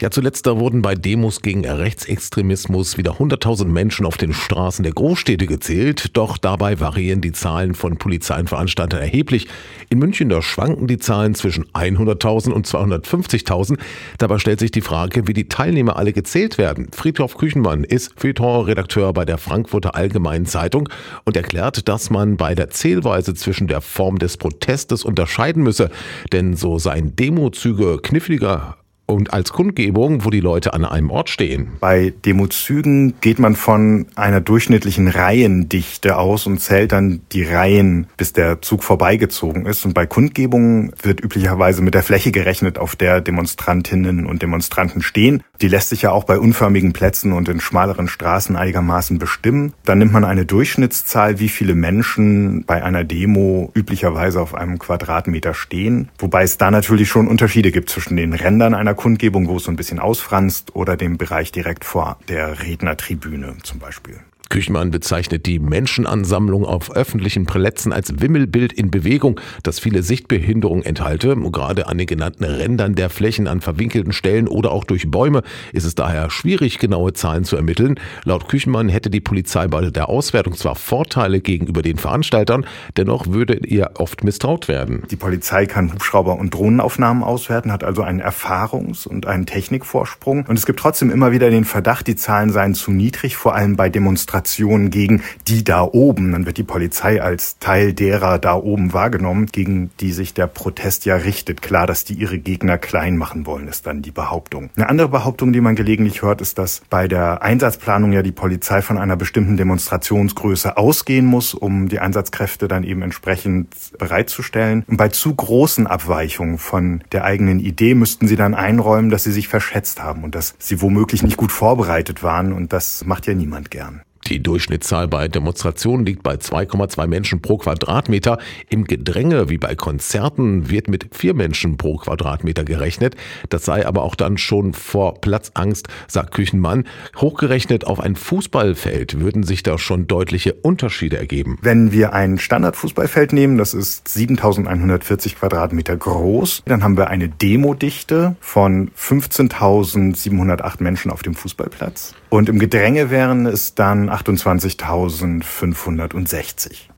Ja, zuletzt da wurden bei Demos gegen Rechtsextremismus wieder 100.000 Menschen auf den Straßen der Großstädte gezählt, doch dabei variieren die Zahlen von Polizei und Veranstaltern erheblich. In München da schwanken die Zahlen zwischen 100.000 und 250.000. Dabei stellt sich die Frage, wie die Teilnehmer alle gezählt werden. Friedhof Küchenmann ist Feuilleton-Redakteur bei der Frankfurter Allgemeinen Zeitung und erklärt, dass man bei der Zählweise zwischen der Form des Protestes unterscheiden müsse, denn so seien Demozüge kniffliger und als Kundgebung, wo die Leute an einem Ort stehen. Bei Demozügen geht man von einer durchschnittlichen Reihendichte aus und zählt dann die Reihen, bis der Zug vorbeigezogen ist. Und bei Kundgebungen wird üblicherweise mit der Fläche gerechnet, auf der Demonstrantinnen und Demonstranten stehen. Die lässt sich ja auch bei unförmigen Plätzen und in schmaleren Straßen einigermaßen bestimmen. Dann nimmt man eine Durchschnittszahl, wie viele Menschen bei einer Demo üblicherweise auf einem Quadratmeter stehen. Wobei es da natürlich schon Unterschiede gibt zwischen den Rändern einer Kundgebung, wo es so ein bisschen ausfranst, oder dem Bereich direkt vor der Rednertribüne zum Beispiel. Küchmann bezeichnet die Menschenansammlung auf öffentlichen Plätzen als Wimmelbild in Bewegung, das viele Sichtbehinderungen enthalte. Gerade an den genannten Rändern der Flächen an verwinkelten Stellen oder auch durch Bäume ist es daher schwierig, genaue Zahlen zu ermitteln. Laut Küchenmann hätte die Polizei bei der Auswertung zwar Vorteile gegenüber den Veranstaltern, dennoch würde ihr oft misstraut werden. Die Polizei kann Hubschrauber- und Drohnenaufnahmen auswerten, hat also einen Erfahrungs- und einen Technikvorsprung. Und es gibt trotzdem immer wieder den Verdacht, die Zahlen seien zu niedrig, vor allem bei Demonstrationen Demonstrationen gegen die da oben. Dann wird die Polizei als Teil derer da oben wahrgenommen, gegen die sich der Protest ja richtet. Klar, dass die ihre Gegner klein machen wollen, ist dann die Behauptung. Eine andere Behauptung, die man gelegentlich hört, ist, dass bei der Einsatzplanung ja die Polizei von einer bestimmten Demonstrationsgröße ausgehen muss, um die Einsatzkräfte dann eben entsprechend bereitzustellen. Und bei zu großen Abweichungen von der eigenen Idee müssten sie dann einräumen, dass sie sich verschätzt haben und dass sie womöglich nicht gut vorbereitet waren. Und das macht ja niemand gern. Die Durchschnittszahl bei Demonstrationen liegt bei 2,2 Menschen pro Quadratmeter. Im Gedränge wie bei Konzerten wird mit vier Menschen pro Quadratmeter gerechnet. Das sei aber auch dann schon vor Platzangst, sagt Küchenmann. Hochgerechnet auf ein Fußballfeld würden sich da schon deutliche Unterschiede ergeben. Wenn wir ein Standardfußballfeld nehmen, das ist 7140 Quadratmeter groß, dann haben wir eine Demodichte von 15.708 Menschen auf dem Fußballplatz. Und im Gedränge wären es dann 28.560.